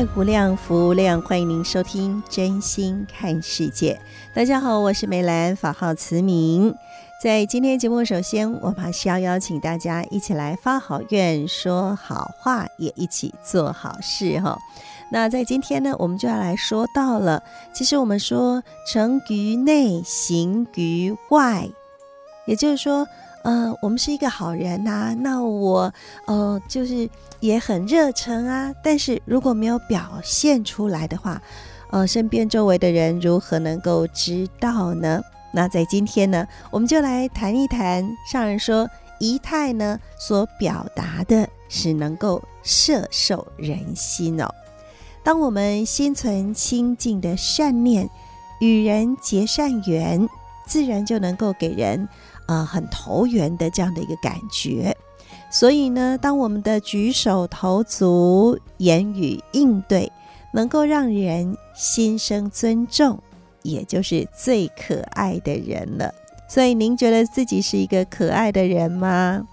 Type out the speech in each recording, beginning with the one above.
爱无量，福无量。欢迎您收听《真心看世界》。大家好，我是梅兰，法号慈明。在今天节目，首先我们还是要邀请大家一起来发好愿、说好话，也一起做好事哈。那在今天呢，我们就要来说到了，其实我们说成于内，行于外，也就是说，呃，我们是一个好人呐、那我呃就是也很热诚啊，但是如果没有表现出来的话，呃，身边周围的人如何能够知道呢？那在今天呢，我们就来谈一谈。上人说，仪态呢所表达的是能够摄受人心哦。当我们心存清净的善念，与人结善缘，自然就能够给人呃很投缘的这样的一个感觉。所以呢，当我们的举手投足、言语应对，能够让人心生尊重，也就是最可爱的人了。所以，您觉得自己是一个可爱的人吗？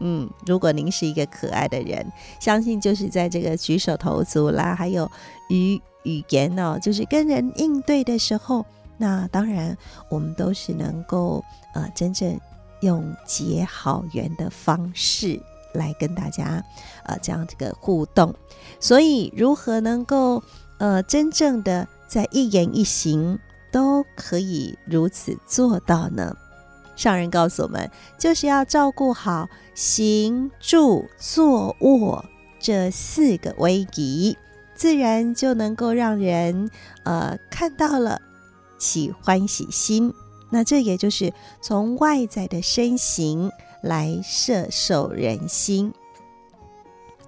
嗯，如果您是一个可爱的人，相信就是在这个举手投足啦，还有语语言哦，就是跟人应对的时候，那当然我们都是能够呃真正用结好缘的方式。来跟大家，呃，这样这个互动，所以如何能够，呃，真正的在一言一行都可以如此做到呢？上人告诉我们，就是要照顾好行住坐卧这四个威仪，自然就能够让人，呃，看到了起欢喜心。那这也就是从外在的身形。来摄受人心。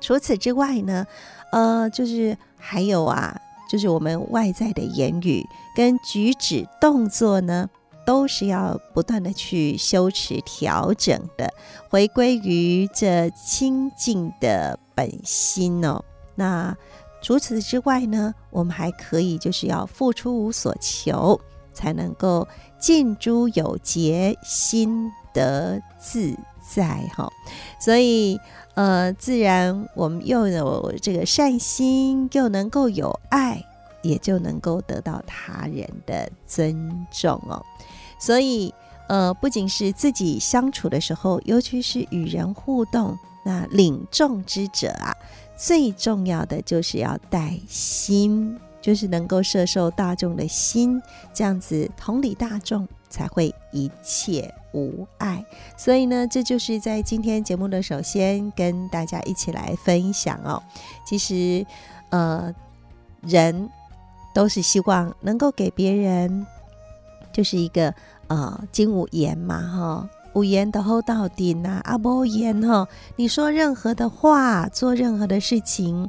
除此之外呢，呃，就是还有啊，就是我们外在的言语跟举止动作呢，都是要不断的去修持调整的，回归于这清净的本心哦。那除此之外呢，我们还可以就是要付出无所求，才能够尽诸有节，心得自在哈，所以呃，自然我们又有这个善心，又能够有爱，也就能够得到他人的尊重哦。所以呃，不仅是自己相处的时候，尤其是与人互动，那领众之者啊，最重要的就是要带心，就是能够摄受大众的心，这样子同理大众，才会一切无碍，所以呢，这就是在今天节目的首先跟大家一起来分享哦。其实，呃，人都是希望能够给别人，就是一个呃，金无言嘛，哈，无言的厚道顶呐，阿无言哈，你说任何的话，做任何的事情。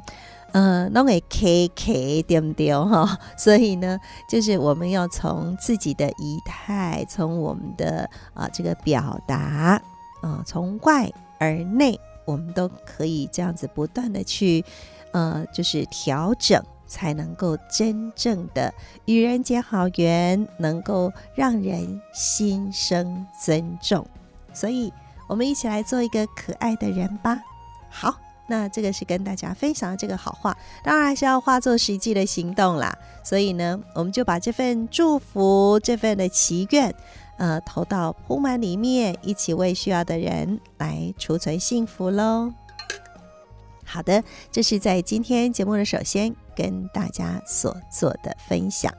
呃，弄个 K K 对不对哈？所以呢，就是我们要从自己的仪态，从我们的啊、这个表达啊、从外而内，我们都可以这样子不断的去呃，就是调整，才能够真正的与人结好缘，能够让人心生尊重。所以，我们一起来做一个可爱的人吧。好。那这个是跟大家分享的这个好话，当然是要化作实际的行动啦。所以呢，我们就把这份祝福、这份的祈愿，呃，投到铺满里面，一起为需要的人来储存幸福喽。好的，这是在今天节目的首先跟大家所做的分享。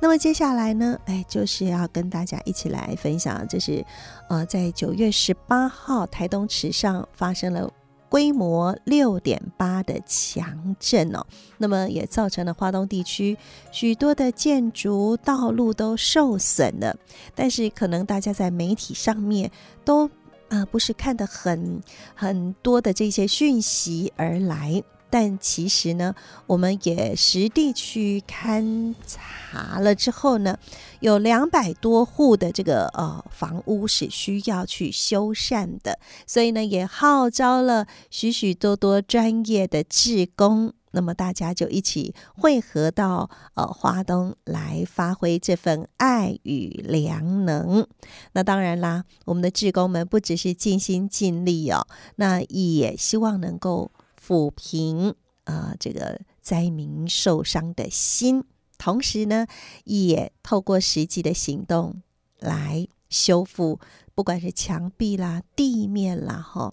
那么接下来呢，哎，就是要跟大家一起来分享，这是呃，在九月十八号台东池上发生了规模六点八的强震哦，那么也造成了花东地区许多的建筑道路都受损了，但是可能大家在媒体上面都。啊、不是看得很很多的这些讯息而来，但其实呢，我们也实地去勘察了之后呢，有两百多户的这个呃房屋是需要去修缮的，所以呢，也号召了许许多多专业的志工。那么大家就一起汇合到呃花东来发挥这份爱与良能。那当然啦，我们的志工们不只是尽心尽力哦，那也希望能够抚平啊、这个灾民受伤的心，同时呢，也透过实际的行动来修复，不管是墙壁啦、地面啦，哈，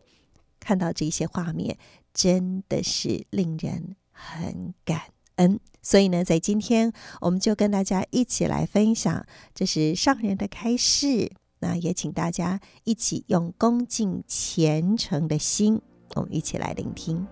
看到这些画面，真的是令人。很感恩，所以呢，在今天我们就跟大家一起来分享，这是上人的开示。那也请大家一起用恭敬虔诚的心，我们一起来聆听。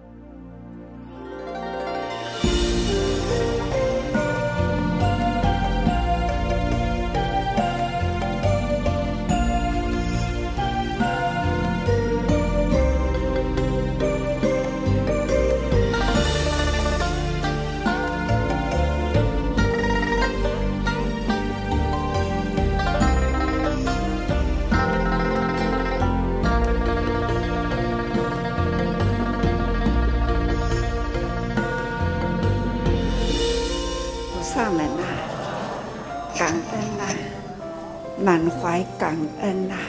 满怀感恩呐、啊，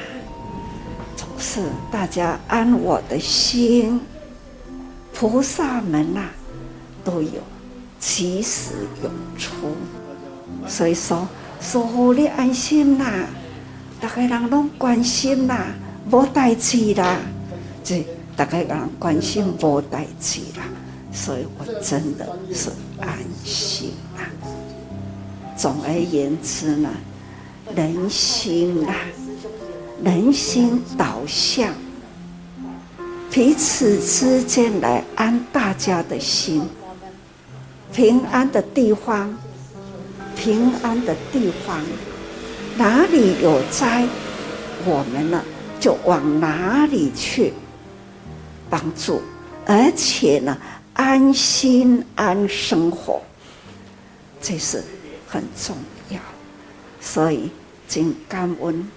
总是大家安我的心，菩萨们呐、啊、都有起始有出，所以说守护你安心呐、啊，大家人拢关心呐、啊，无代志啦，这大家人关心无代志啦，所以我真的是安心啊。总而言之呢。人心啊，人心导向，彼此之间来安大家的心。平安的地方，平安的地方，哪里有灾，我们呢就往哪里去帮助，而且呢安心安生活，这是很重要。所以，真感恩，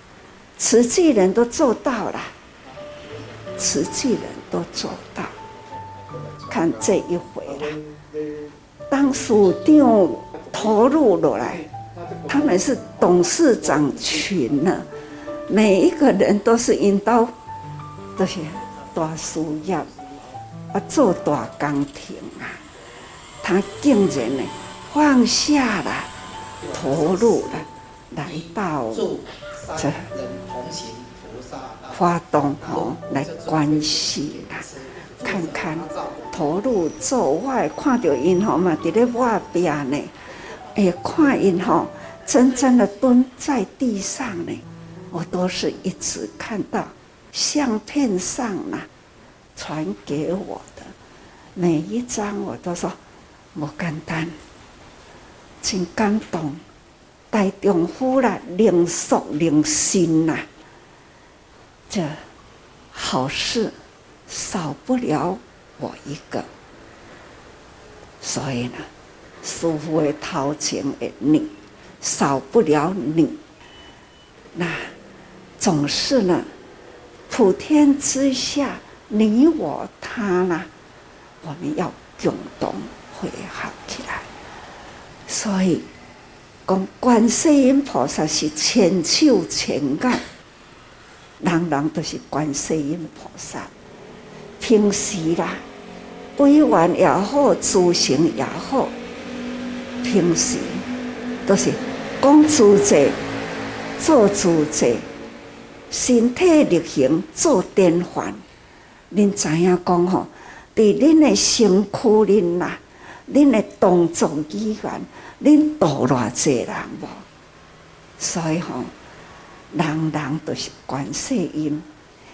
慈济人都做到了，慈济人都做到。看这一回啦，当署长投入落来，他们是董事长群呢，每一个人都是引导这些大事业啊，做大工程啊，他竟然呢放下了，投入了。来到这花东吼来关系啦，看看投入做外，看到因吼嘛伫咧外边呢，哎，看因吼真正的蹲在地上呢，我都是一直看到相片上啦，传给我的每一张我都说我简单，真感动。大丈夫啦，灵俗灵心呐，这好事少不了我一个，所以呢，师父的头前的你少不了你，那总是呢，普天之下你我他啦，我们要共同会好起来，所以。讲观世音菩萨是千手千眼，人人都是观世音菩萨。平时啦，委婉也好，诸行也好，平时都是讲自在，做自在，身体力行做典范。恁知影讲吼，伫恁的身躯里呐，恁的动作语言，恁度偌济人无？所以吼，人人都是观世音，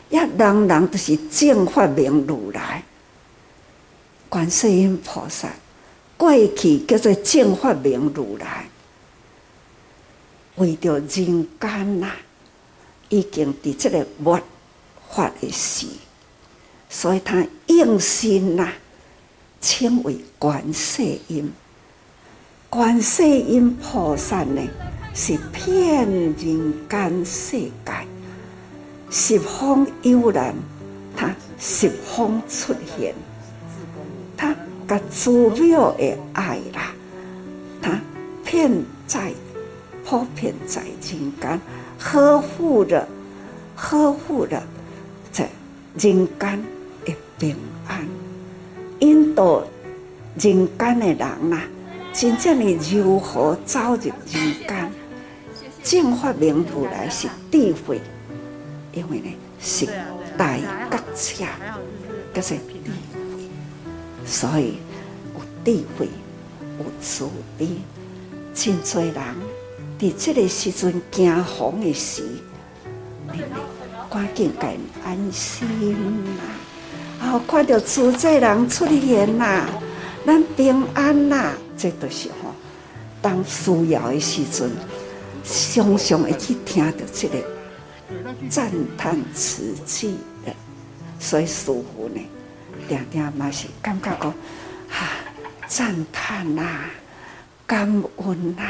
也人人都是正法明如来。观世音菩萨过去叫做正法明如来，为着人间呐，已经伫这个末法的时，所以他应心呐，称为观世音。观世音菩萨呢，是遍人间世界，十方有难，他十方出现。他甲祖庙的爱啦，他遍在普遍在人间，呵护着呵护着这人间的平安，引导人间的人呐，真正的如何走入人间？正法明如来是智慧，因为呢是大觉者，这是智慧，所以有智慧有慈悲，真多人伫这个时阵惊慌的时，赶紧该安心呐，然后看到自在人出现呐，咱平安呐，这都是吼，当需要的时阵。常常会去听到这个赞叹词句的，所以师父呢，常常嘛是感觉讲，哈，赞叹呐，感恩呐，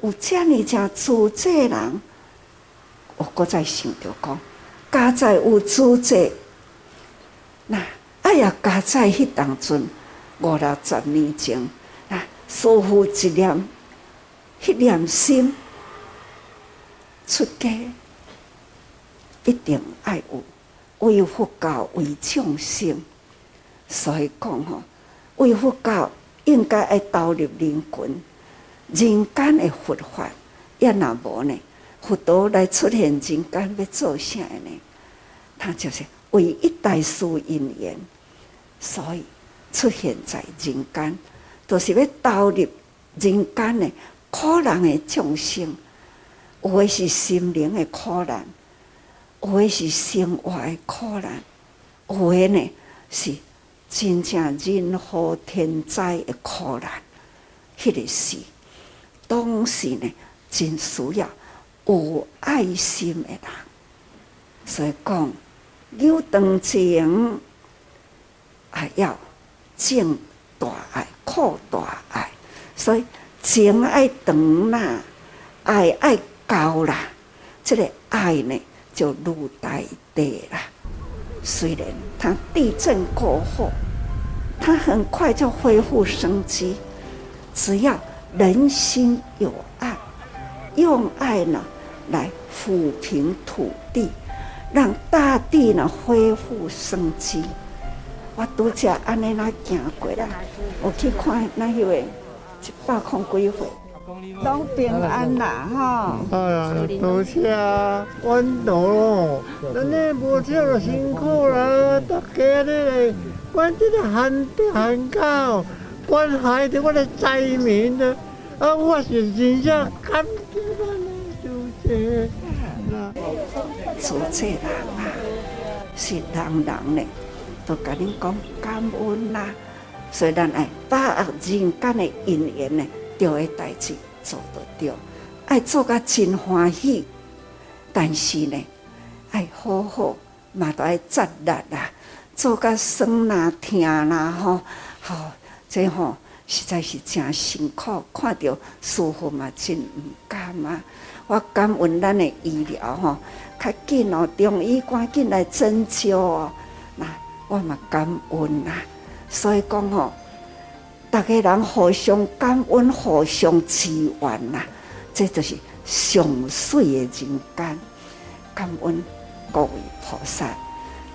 有这样正自在人，我搁再想着讲，家在有组织，那哎呀，家在迄当阵五六十年前，师父一念，一念心。出家一定爱有为佛教为众生，所以讲吼，为佛教应该爱导入人群，人间的佛法，也若无呢，佛陀来出现人间要做啥呢？他就是为一代事因缘，所以出现在人间，就是要投入人间的苦难的众生。有的是心灵的苦难，有的是生活的苦难，有的呢是真正人祸天灾的苦难。迄个是当时呢，真需要有爱心的人。所以讲有同情，还要敬大爱、扩大爱。所以情爱长啦，爱爱。高啦，这个爱呢就入大地啦。虽然它地震过后，它很快就恢复生机。只要人心有爱，用爱呢来抚平土地，让大地呢恢复生机。我拄则安尼那行过来，我去看那一位一百空几岁。拢平安啦，哈！哎呀，多谢啊，关头咯，咱呢无这个辛苦啦，大家呢，关这个旱地旱高，关害着我的灾民的，啊，我是真正感激咱的主席。主席人啊，是人人呢，都跟你讲感恩啦，虽然哎，把握人间的因缘呢。对的代志做得对，爱做甲真欢喜，但是呢，爱好好嘛都爱责力啦，做甲酸啦、疼啦，吼，吼，这吼实在是真辛苦，看到师父嘛真毋甘啊！我感恩咱的医疗吼，较紧哦，中医赶紧来针灸哦，那我嘛感恩啦，所以讲吼。大家人互相感恩，互相支援呐，这就是上水的人间。感恩各位菩萨，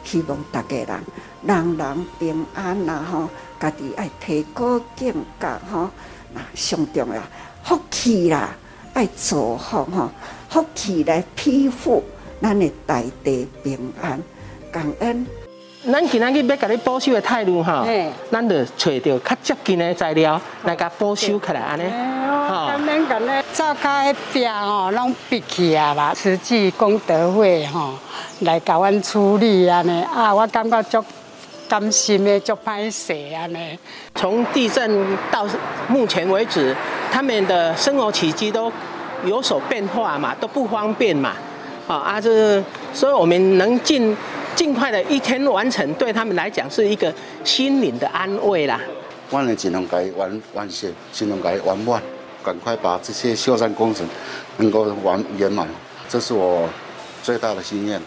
希望大家人人人平安呐吼，家己爱提高境界吼，那上重要福气啦，爱祝福吼，福气来庇护咱的大地平安，感恩。咱今仔日要甲你保修的态度哈，咱就找到较接近的材料来甲保修起来安尼。哦，咱免讲咧，吼，拢闭起啊啦，慈济功德会吼来甲阮处理安尼啊，我感觉足甘心的，足歹势安尼。从地震到目前为止，他们的生活起居都有所变化嘛，都不方便嘛，啊啊，这所以我们能尽。尽快的一天完成，对他们来讲是一个心灵的安慰啦。我呢尽量改完完成，尽量改完满，赶快把这些修缮工程能够完圆满，这是我最大的心愿。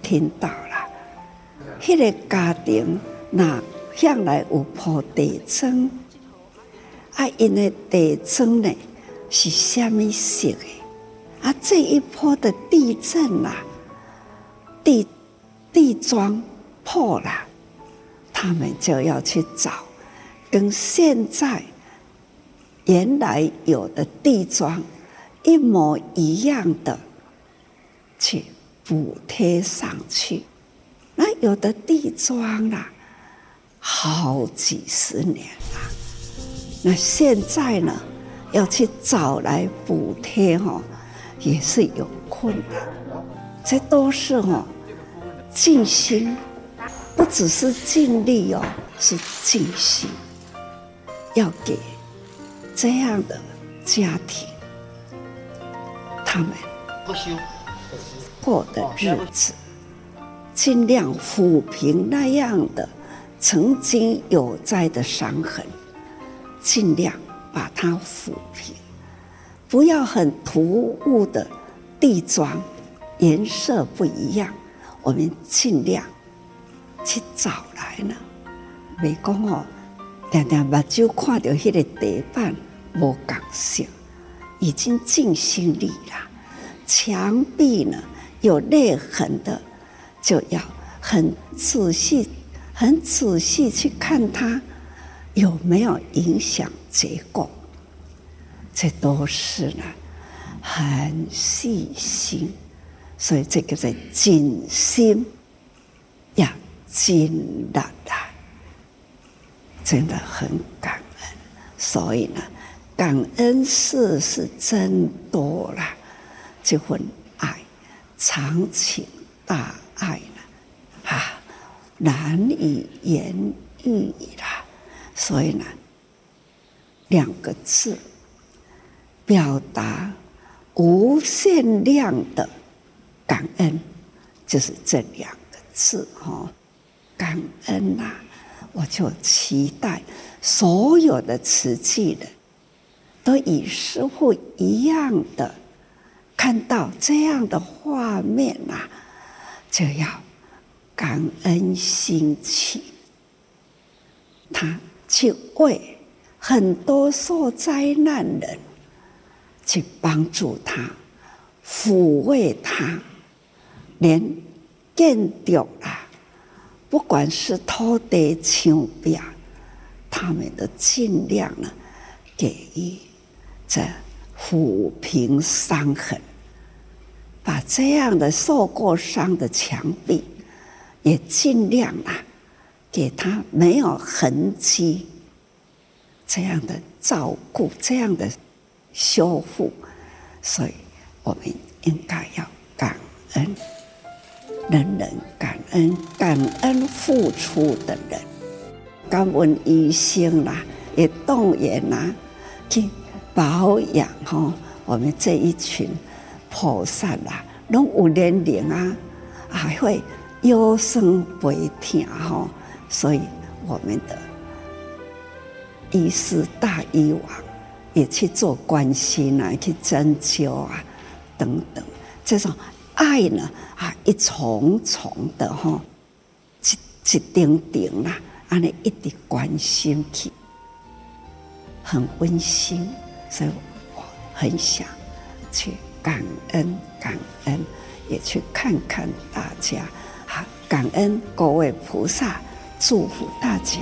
听到了，那个家庭那向来有铺地砖，啊，因为地砖呢是虾米色的？啊，这一波的地震呐，地。地砖破了，他们就要去找跟现在原来有的地砖一模一样的去补贴上去。那有的地砖啊，好几十年了，那现在呢，要去找来补贴哈，也是有困难。这都是哈。尽心，不只是尽力哦，是尽心，要给这样的家庭，他们过的日子，尽量抚平那样的曾经有在的伤痕，尽量把它抚平，不要很突兀的地砖颜色不一样。我们尽量去找来呢，没讲哦，常常目睭看到那个地板无共色，已经尽心力了。墙壁呢有裂痕的，就要很仔细、很仔细去看它有没有影响结构。这都是呢，很细心。所以这个在尽心要尽力的，真的很感恩。所以呢，感恩事是真多了，这份爱，长情大爱呢，啊，难以言喻了。所以呢，两个字表达无限量的。感恩就是这两个字哈，感恩呐、我就期待所有的慈济人都与师父一样的看到这样的画面呐、就要感恩心起，他去为很多受灾难人去帮助他，抚慰他。连建筑啊，不管是土地墙壁，他们都尽量呢，给予这抚平伤痕，把这样的受过伤的墙壁，也尽量啊，给他没有痕迹，这样的照顾，这样的修复，所以我们应该要感恩。人人感恩，感恩付出的人，感恩医生啦，也动员啦，去保养哈。我们这一群菩萨啦，拢有年龄啊，还会腰酸背痛哈。所以我们的医师大医王也去做关心啊，去针灸啊，等等这种。爱呢啊，一重重的哈，一一丁丁啦，安尼一直关心去，很温馨，所以我很想去感恩感恩，也去看看大家，好感恩各位菩萨，祝福大家。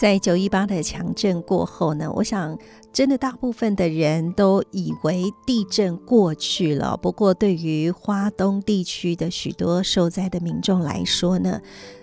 在九一八的强震过后呢，我想真的大部分的人都以为地震过去了。不过，对于花东地区的许多受灾的民众来说呢，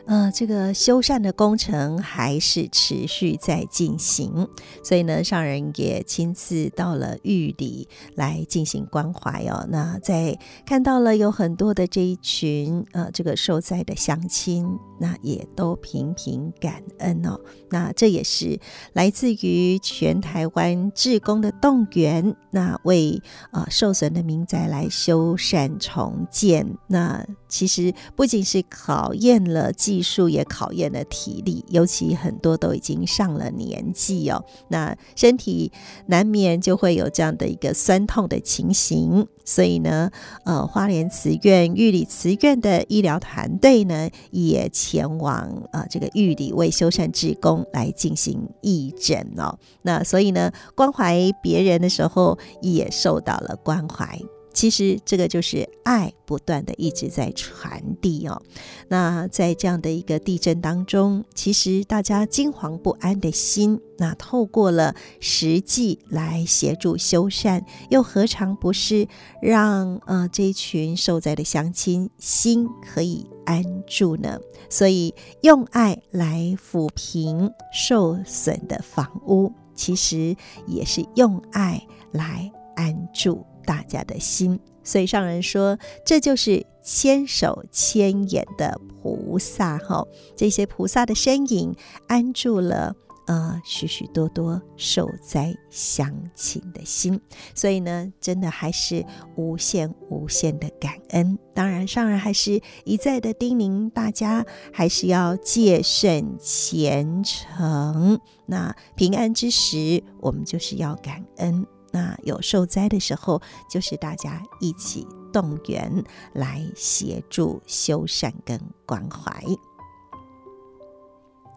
呃，这个修缮的工程还是持续在进行，所以呢，上人也亲自到了玉里来进行关怀哦。那在看到了有很多的这一群呃这个受灾的乡亲，那也都频频感恩哦。那这也是来自于全台湾志工的动员，那为呃受损的民宅来修缮重建。那其实不仅是考验了技技术也考验了体力，尤其很多都已经上了年纪哦，那身体难免就会有这样的一个酸痛的情形，所以呢，呃，花莲慈院、玉里慈院的医疗团队呢，也前往呃这个玉里为修缮志工来进行义诊哦，那所以呢，关怀别人的时候也受到了关怀。其实这个就是爱不断的一直在传递哦。那在这样的一个地震当中，其实大家惊惶不安的心，那透过了实际来协助修缮，又何尝不是让呃这群受灾的乡亲心可以安住呢？所以用爱来抚平受损的房屋，其实也是用爱来安住。大家的心，所以上人说，这就是千手千眼的菩萨哈，这些菩萨的身影安住了呃许许多多受灾乡亲的心，所以呢，真的还是无限无限的感恩。当然，上人还是一再的叮咛大家，还是要戒慎虔诚。那平安之时，我们就是要感恩。那有受灾的时候，就是大家一起动员来协助修缮跟关怀。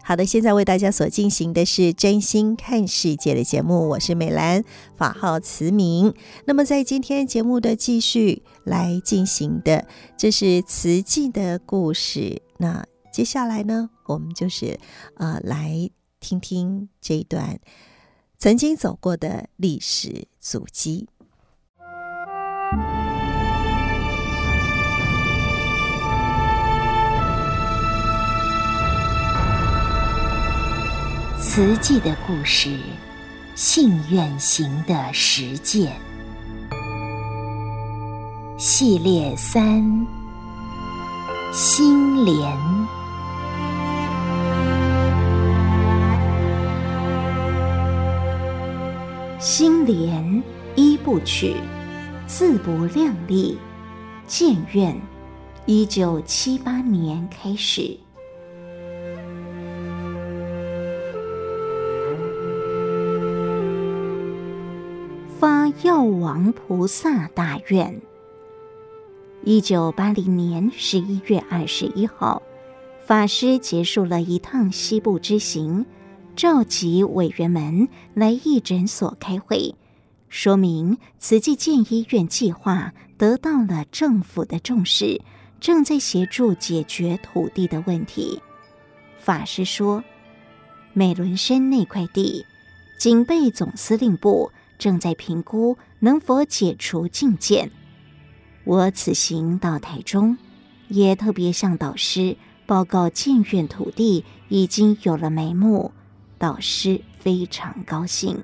好的，现在为大家所进行的是真心看世界的节目，我是美兰，法号慈明。那么在今天节目的继续来进行的，这是慈济的故事。那接下来呢，我们就是呃来听听这一段。曾经走过的历史足迹。慈济的故事，信愿行的实践，系列三：心莲。心莲一部曲，自不量力，建院，一九七八年开始。发药王菩萨大愿。一九八零年十一月二十一号，法师结束了一趟西部之行。召集委员们来义诊所开会，说明慈济建医院计划得到了政府的重视，正在协助解决土地的问题。法师说，美仑山那块地，警备总司令部正在评估能否解除禁建。我此行到台中，也特别向导师报告建院土地已经有了眉目。导师非常高兴。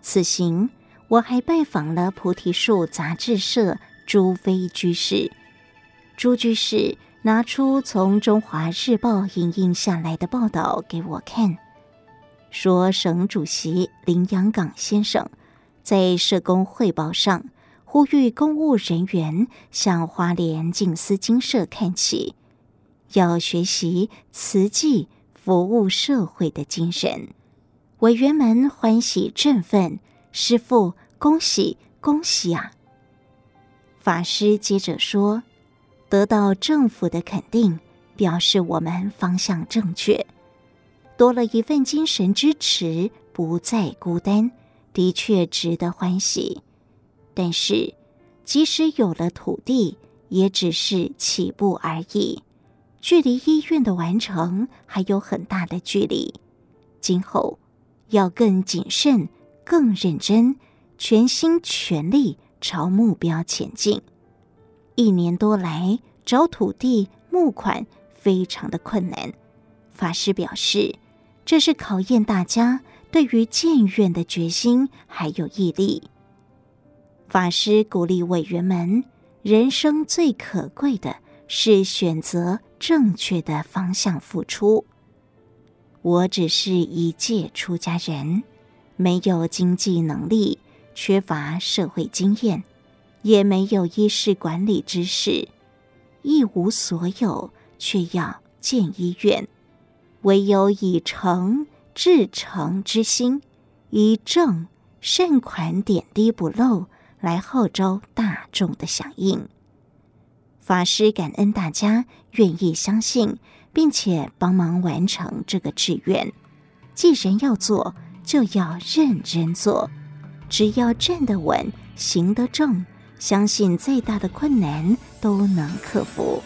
此行我还拜访了菩提树杂志社朱飞居士。朱居士拿出从《中华日报》影印下来的报道给我看，说省主席林洋港先生在社工汇报上呼吁公务人员向花莲静思精舍看齐，要学习慈济。服务社会的精神，委员们欢喜振奋。师父，恭喜恭喜啊！法师接着说：“得到政府的肯定，表示我们方向正确，多了一份精神支持，不再孤单，的确值得欢喜。但是，即使有了土地，也只是起步而已。”距离医院的完成还有很大的距离，今后要更谨慎、更认真，全心全力朝目标前进。一年多来，找土地募款非常的困难。法师表示，这是考验大家对于建院的决心还有毅力。法师鼓励委员们，人生最可贵的是选择正确的方向付出。我只是一介出家人，没有经济能力，缺乏社会经验，也没有医事管理知识，一无所有，却要建医院。唯有以诚至诚之心，以正善款点滴不漏，来号召大众的响应。法师感恩大家愿意相信。并且帮忙完成这个志愿。既然要做，就要认真做。只要站得稳，行得正，相信再大的困难都能克服。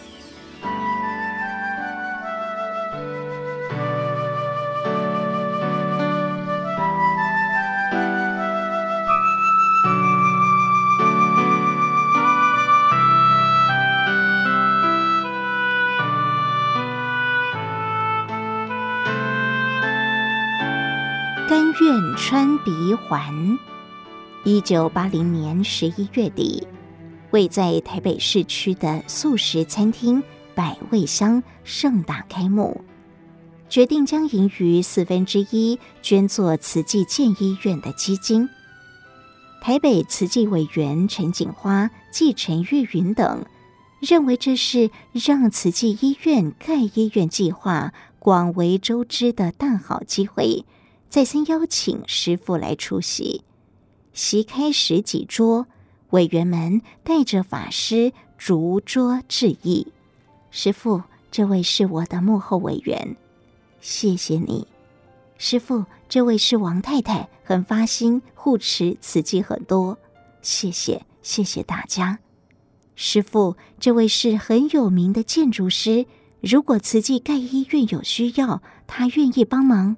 环。一九八零年十一月底，位在台北市区的素食餐厅百味香盛大开幕，决定将盈余四分之一捐作慈济建医院的基金。台北慈济委员陈锦花、季陈玉云等认为，这是让慈济医院盖医院计划广为周知的大好机会。再三邀请师傅来出席，席开十几桌，委员们带着法师逐桌致意。师傅，这位是我的幕后委员，谢谢你。师傅，这位是王太太，很发心护持慈济很多，谢谢，谢谢大家。师傅，这位是很有名的建筑师，如果慈济盖医院有需要，他愿意帮忙。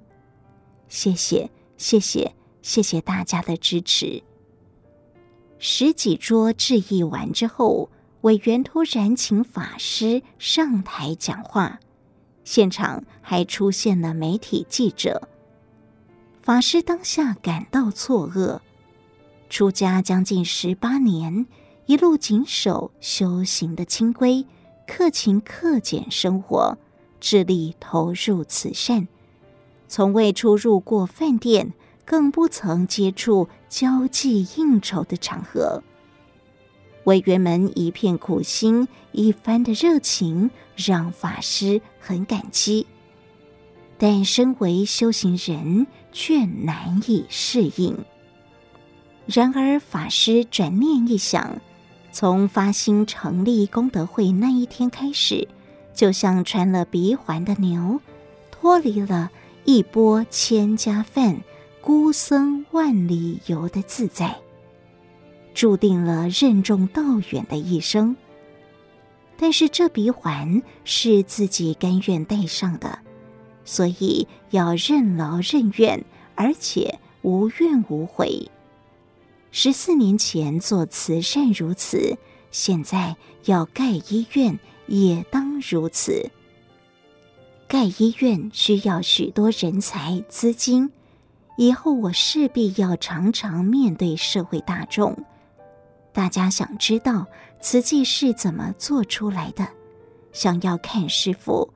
谢谢，谢谢，谢谢大家的支持。十几桌致意完之后，委员突然请法师上台讲话，现场还出现了媒体记者。法师当下感到错愕，出家将近十八年，一路谨守修行的清规，克勤克俭生活，致力投入慈善。从未出入过饭店，更不曾接触交际应酬的场合。委员们一片苦心，一番的热情，让法师很感激。但身为修行人，却难以适应。然而，法师转念一想，从发心成立功德会那一天开始，就像穿了鼻环的牛，脱离了。一钵千家饭，孤僧万里游的自在，注定了任重道远的一生。但是这鼻环是自己甘愿戴上的，所以要任劳任怨，而且无怨无悔。十四年前做慈善如此，现在要盖医院也当如此。盖医院需要许多人才、资金，以后我势必要常常面对社会大众。大家想知道瓷器是怎么做出来的，想要看师傅，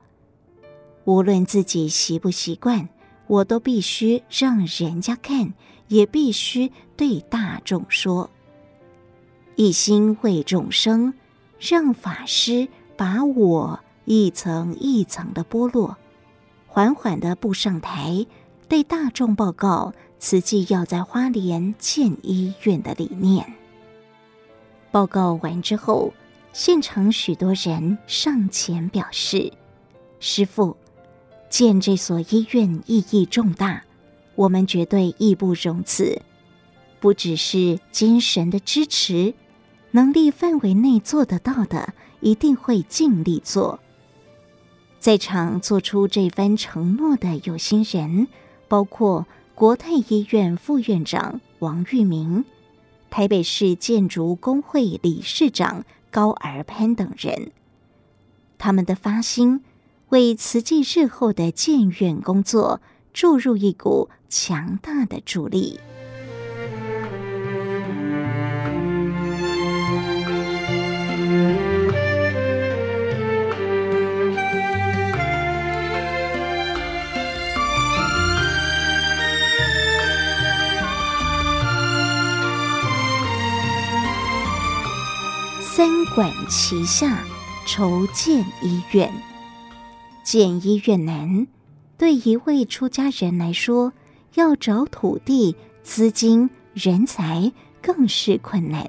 无论自己习不习惯，我都必须让人家看，也必须对大众说，一心为众生，让法师把我。一层一层的剥落，缓缓的步上台，对大众报告慈济要在花莲建医院的理念。报告完之后，现场许多人上前表示：“师傅，建这所医院意义重大，我们绝对义不容辞。不只是精神的支持，能力范围内做得到的，一定会尽力做。”在场做出这番承诺的有心人，包括国泰医院副院长王玉明、台北市建筑工会理事长高尔潘等人。他们的发心，为慈济日后的建院工作注入一股强大的助力。管齐下，筹建医院。建医院难，对一位出家人来说，要找土地、资金、人才更是困难。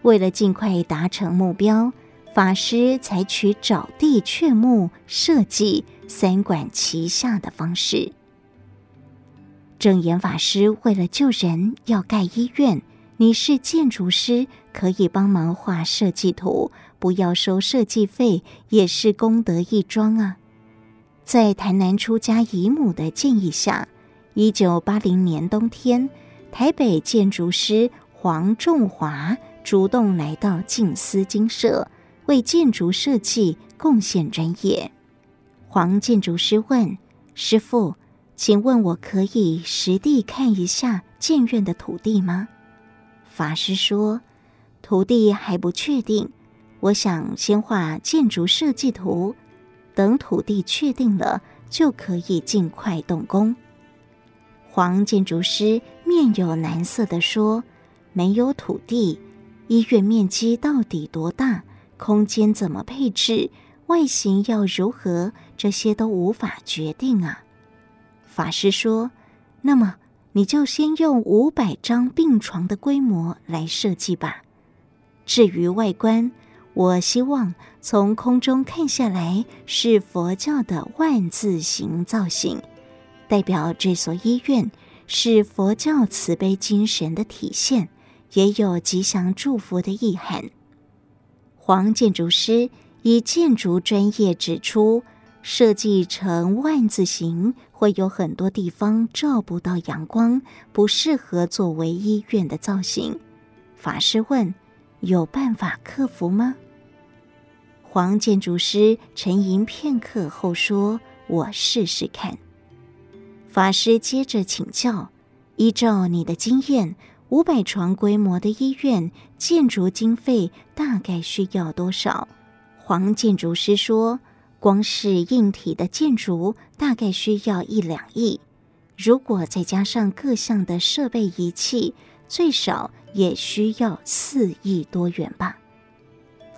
为了尽快达成目标，法师采取找地劝募、设计三管齐下的方式。证严法师为了救人，要盖医院。你是建筑师，可以帮忙画设计图，不要收设计费，也是功德一桩啊。在台南出家姨母的建议下，一九八零年冬天，台北建筑师黄仲华主动来到静思精舍，为建筑设计贡献专业。黄建筑师问师父：“请问我可以实地看一下建院的土地吗？”法师说：“土地还不确定，我想先画建筑设计图，等土地确定了，就可以尽快动工。”黄建筑师面有难色地说：“没有土地，医院面积到底多大？空间怎么配置？外形要如何？这些都无法决定啊。”法师说：“那么。”你就先用五百张病床的规模来设计吧。至于外观，我希望从空中看下来是佛教的万字形造型，代表这所医院是佛教慈悲精神的体现，也有吉祥祝福的意涵。黄建筑师以建筑专业指出。设计成万字形，会有很多地方照不到阳光，不适合作为医院的造型。法师问：“有办法克服吗？”黄建筑师沉吟片刻后说：“我试试看。”法师接着请教：“依照你的经验，五百床规模的医院建筑经费大概需要多少？”黄建筑师说。光是硬体的建筑大概需要一两亿，如果再加上各项的设备仪器，最少也需要四亿多元吧。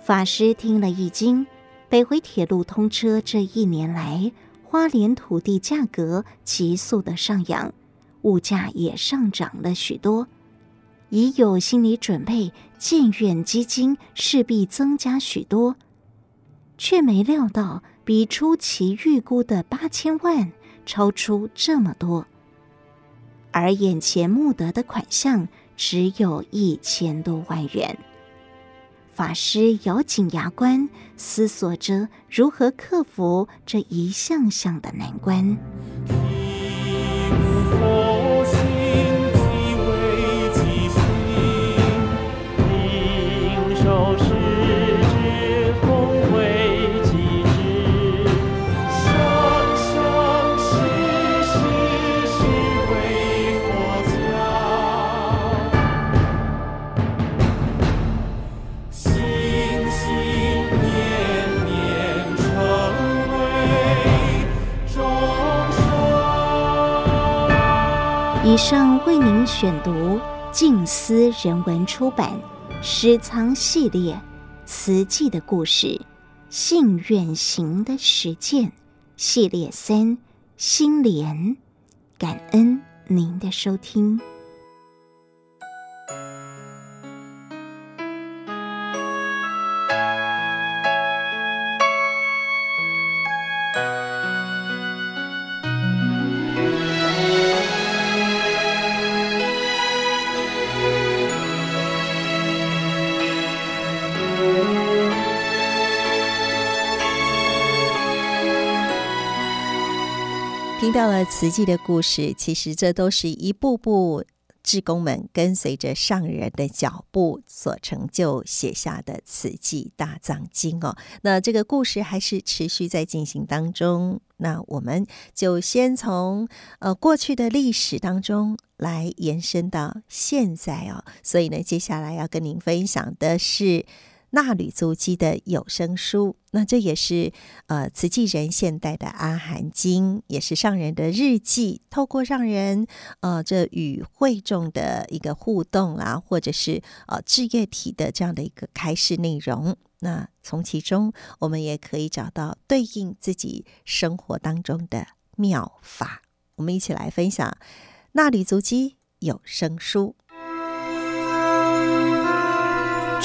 法师听了一惊。北回铁路通车这一年来，花莲土地价格急速的上扬，物价也上涨了许多，已有心理准备，建院基金势必增加许多，却没料到。比出其预估的八千万超出这么多，而眼前募得的款项只有一千多万元。法师咬紧牙关，思索着如何克服这一项项的难关。以上为您选读静思人文出版《诗藏系列》词记的故事，信远行的实践系列三心莲，感恩您的收听。到了慈济的故事，其实这都是一步步志工们跟随着上人的脚步所成就写下的《慈济大藏经》哦。那这个故事还是持续在进行当中。那我们就先从呃过去的历史当中来延伸到现在哦。所以呢，接下来要跟您分享的是。纳履足迹的有声书，那这也是呃慈济人现代的阿含经，也是上人的日记。透过上人呃这与会众的一个互动啦，或者是呃志业体的这样的一个开示内容，那从其中我们也可以找到对应自己生活当中的妙法。我们一起来分享纳履足迹有声书。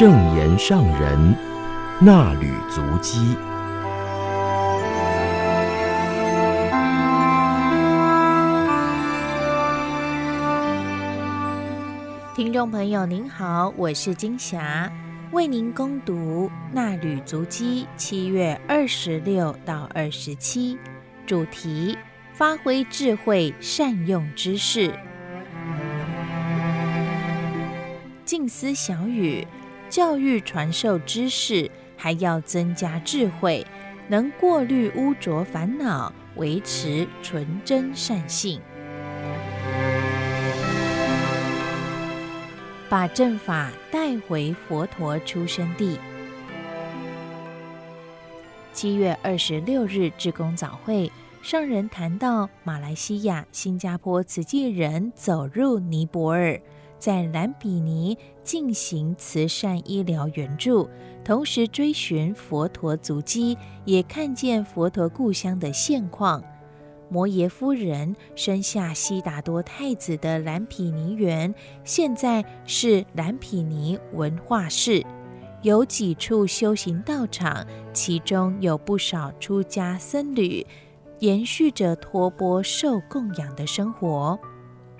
正言上人衲履足迹，听众朋友您好，我是金霞，为您攻读衲履足迹七月二十六到二十七，主题：发挥智慧，善用知识。静思小语。教育传授知识，还要增加智慧，能过滤污浊烦恼，维持纯真善性，把正法带回佛陀出生地。七月二十六日，志工早会，上人谈到马来西亚、新加坡慈济人走入尼泊尔。在蓝毗尼进行慈善医疗援助，同时追寻佛陀足迹，也看见佛陀故乡的现况。摩耶夫人生下悉达多太子的蓝毗尼园，现在是蓝毗尼文化室，有几处修行道场，其中有不少出家僧侣，延续着托钵受供养的生活。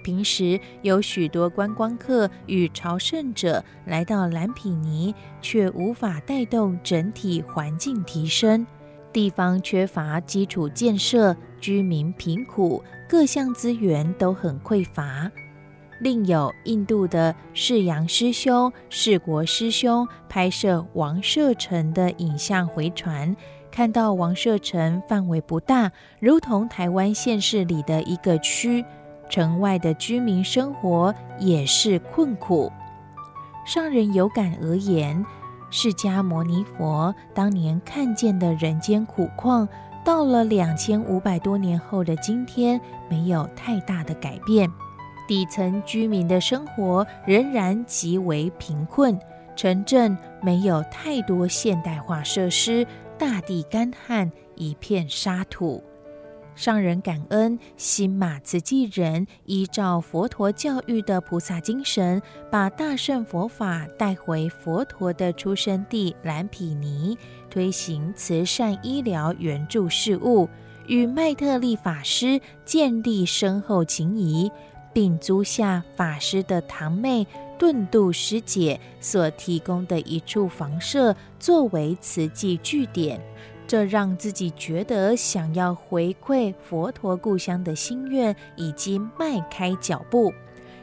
平时有许多观光客与朝圣者来到蓝毗尼，却无法带动整体环境提升。地方缺乏基础建设，居民贫苦，各项资源都很匮乏。另有印度的释扬师兄、释国师兄拍摄王舍城的影像回传，看到王舍城范围不大，如同台湾县市里的一个区。城外的居民生活也是困苦。上人有感而言：释迦牟尼佛当年看见的人间苦况，到了两千五百多年后的今天，没有太大的改变。底层居民的生活仍然极为贫困，城镇没有太多现代化设施，大地干旱，一片沙土。上人感恩新马慈济人依照佛陀教育的菩萨精神，把大乘佛法带回佛陀的出生地蓝毗尼，推行慈善医疗援助事务，与麦特利法师建立深厚情谊，并租下法师的堂妹顿度师姐所提供的一处房舍，作为慈济据点。这让自己觉得想要回馈佛陀故乡的心愿已经迈开脚步，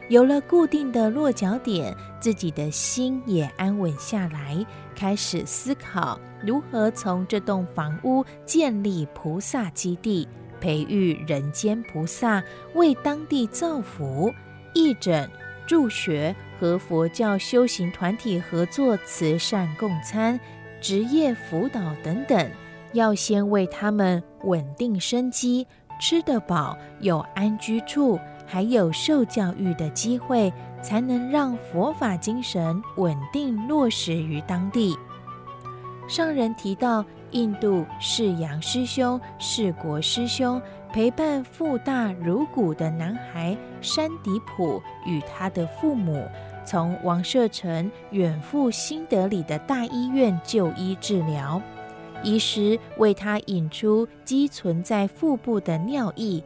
有了固定的落脚点，自己的心也安稳下来，开始思考如何从这栋房屋建立菩萨基地，培育人间菩萨，为当地造福、义诊、助学和佛教修行团体合作慈善共餐、职业辅导等等。要先为他们稳定生机，吃得饱，有安居处，还有受教育的机会，才能让佛法精神稳定落实于当地。上人提到，印度释扬师兄、释国师兄陪伴腹大如鼓的男孩山迪普与他的父母，从王舍城远赴新德里的大医院就医治疗。医师为他引出积存在腹部的尿液，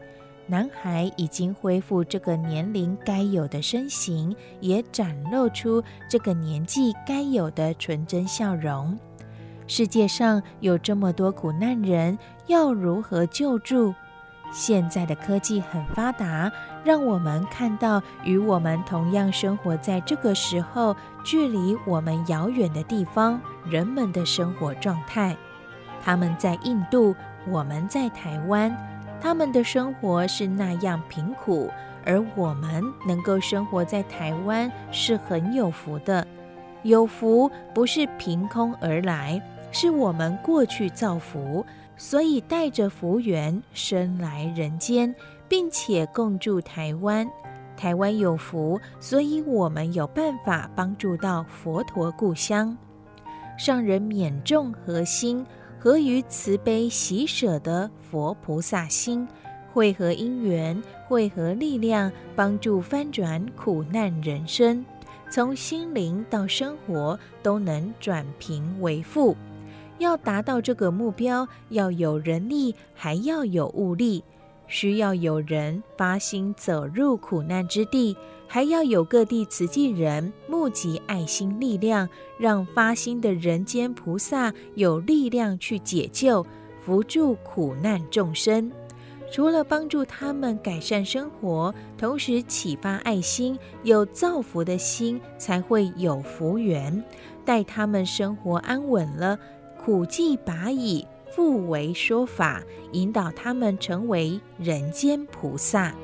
男孩已经恢复这个年龄该有的身形，也展露出这个年纪该有的纯真笑容。世界上有这么多苦难人，要如何救助？现在的科技很发达，让我们看到与我们同样生活在这个时候、距离我们遥远的地方人们的生活状态。他们在印度，我们在台湾，他们的生活是那样贫苦，而我们能够生活在台湾是很有福的。有福不是凭空而来，是我们过去造福。所以带着福缘生来人间，并且共筑台湾。台湾有福，所以我们有办法帮助到佛陀故乡。上人免众合心，合于慈悲喜舍的佛菩萨心，汇合因缘，汇合力量，帮助翻转苦难人生，从心灵到生活都能转贫为富。要达到这个目标，要有人力，还要有物力，需要有人发心走入苦难之地，还要有各地慈济人募集爱心力量，让发心的人间菩萨有力量去解救、扶助苦难众生。除了帮助他们改善生活，同时启发爱心，有造福的心，才会有福缘，待他们生活安稳了。苦既拔矣，复为说法，引导他们成为人间菩萨，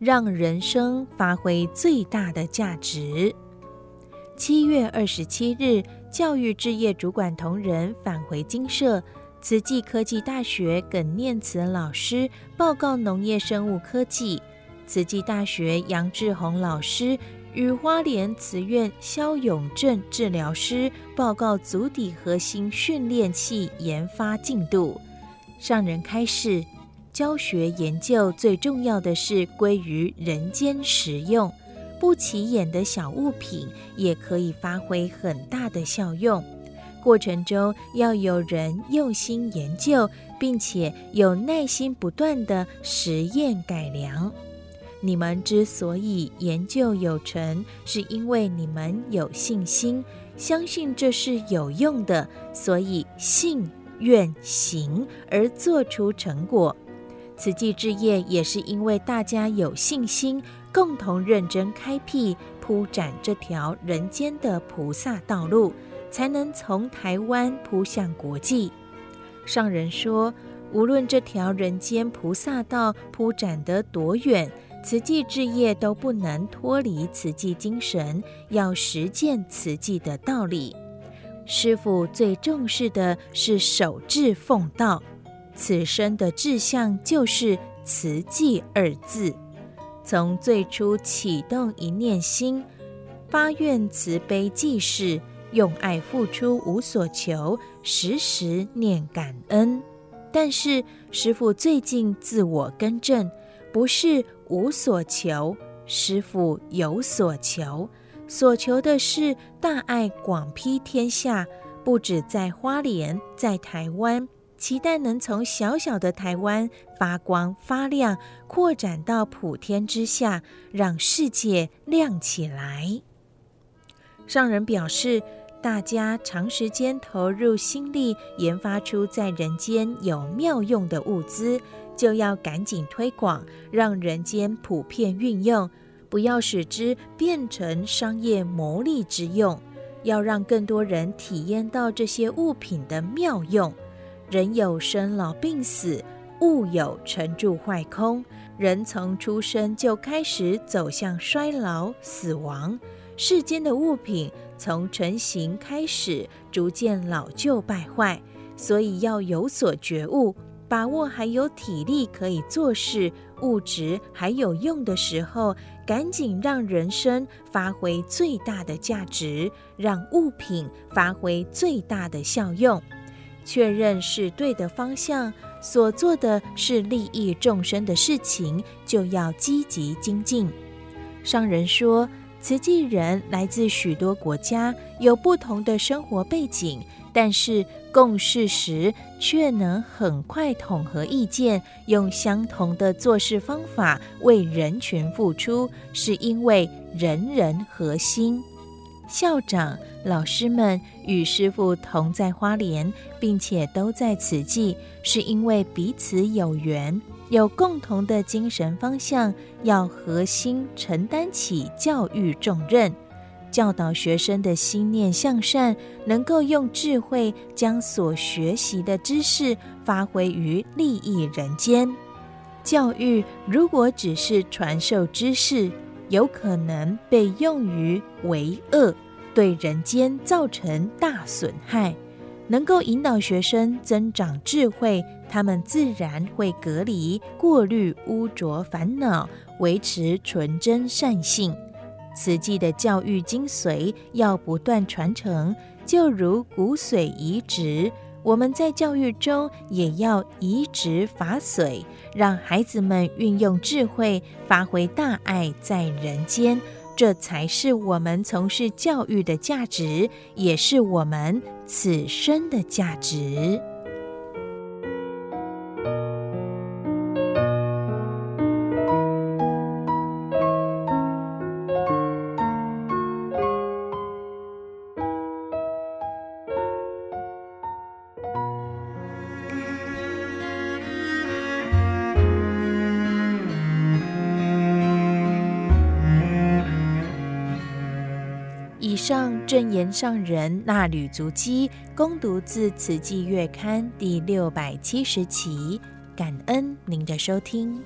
让人生发挥最大的价值。七月二十七日，教育置业主管同仁返回精舍，慈济科技大学耿念慈老师报告农业生物科技，慈济大学杨志宏老师。与花莲慈院萧永正治疗师报告足底核心训练器研发进度。上人开示，教学研究最重要的是归于人间实用，不起眼的小物品也可以发挥很大的效用。过程中要有人用心研究，并且有耐心不断的实验改良。你们之所以研究有成，是因为你们有信心，相信这是有用的，所以信愿行而做出成果。慈济志业也是因为大家有信心，共同认真开辟铺展这条人间的菩萨道路，才能从台湾铺向国际。上人说，无论这条人间菩萨道铺展得多远。慈济志业都不能脱离慈济精神，要实践慈济的道理。师父最重视的是守志奉道，此生的志向就是慈济二字。从最初启动一念心，发愿慈悲济世，用爱付出无所求，时时念感恩。但是师父最近自我更正，不是。无所求，师父有所求，所求的是大爱广披天下，不止在花莲，在台湾，期待能从小小的台湾发光发亮，扩展到普天之下，让世界亮起来。上人表示，大家长时间投入心力，研发出在人间有妙用的物资。就要赶紧推广，让人间普遍运用，不要使之变成商业牟利之用。要让更多人体验到这些物品的妙用。人有生老病死，物有成住坏空。人从出生就开始走向衰老死亡。世间的物品从成型开始，逐渐老旧败坏，所以要有所觉悟。把握还有体力可以做事，物质还有用的时候，赶紧让人生发挥最大的价值，让物品发挥最大的效用。确认是对的方向，所做的是利益众生的事情，就要积极精进。上人说，慈济人来自许多国家，有不同的生活背景。但是共事时却能很快统合意见，用相同的做事方法为人群付出，是因为人人合心。校长、老师们与师父同在花莲，并且都在慈济，是因为彼此有缘，有共同的精神方向，要核心承担起教育重任。教导学生的心念向善，能够用智慧将所学习的知识发挥于利益人间。教育如果只是传授知识，有可能被用于为恶，对人间造成大损害。能够引导学生增长智慧，他们自然会隔离、过滤污浊烦恼，维持纯真善性。慈济的教育精髓要不断传承，就如骨髓移植，我们在教育中也要移植法髓，让孩子们运用智慧，发挥大爱在人间，这才是我们从事教育的价值，也是我们此生的价值。人上人那履足迹，攻读自《慈济月刊》第六百七十期，感恩您的收听。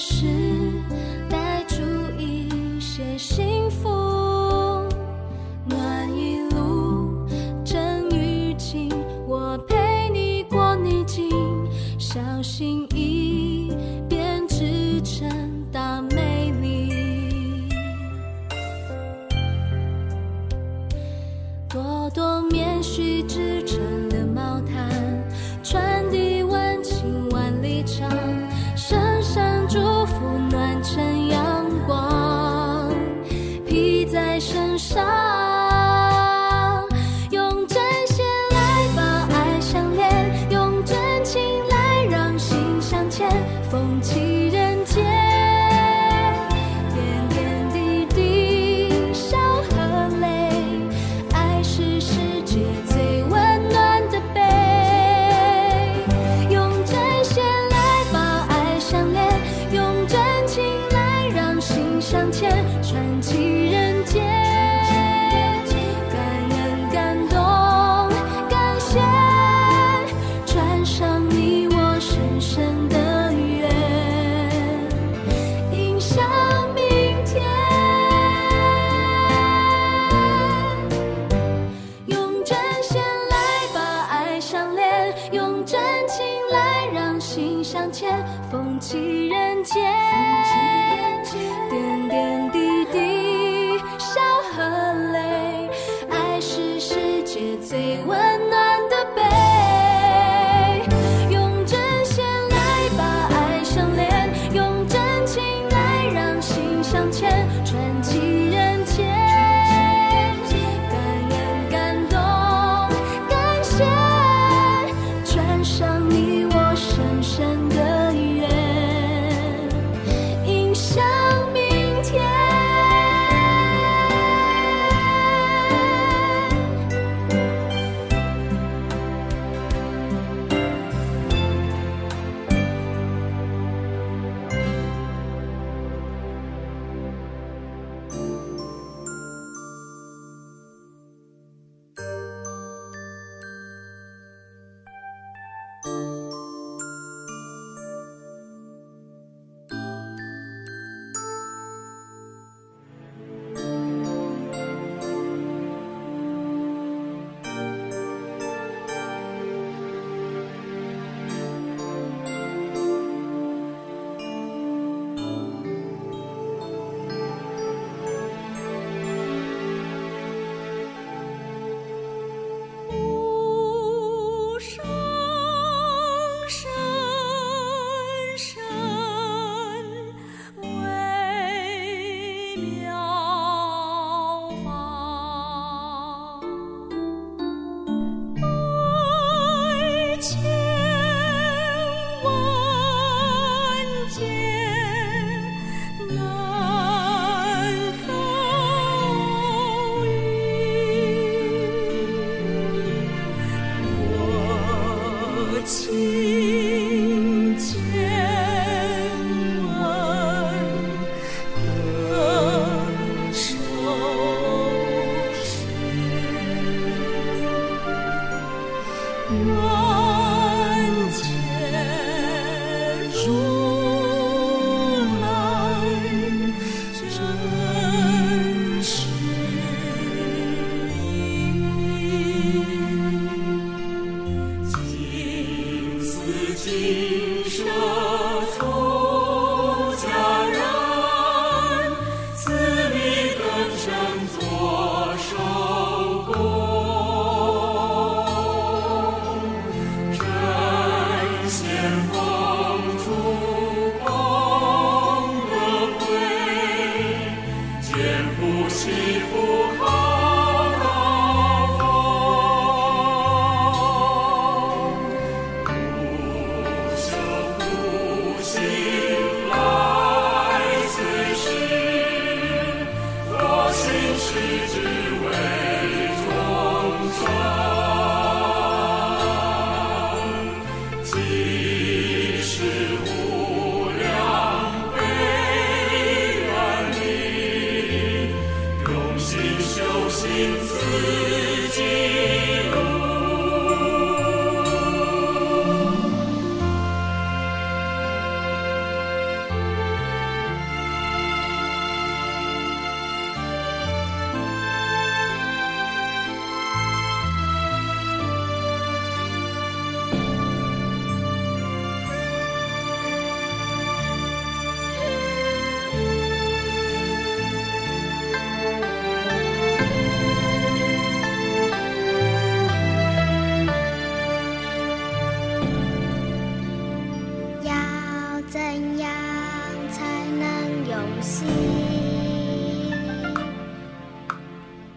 是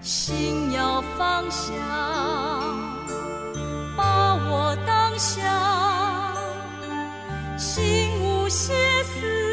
心要放下，把我当下，心无歇思。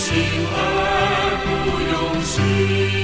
心而不用心。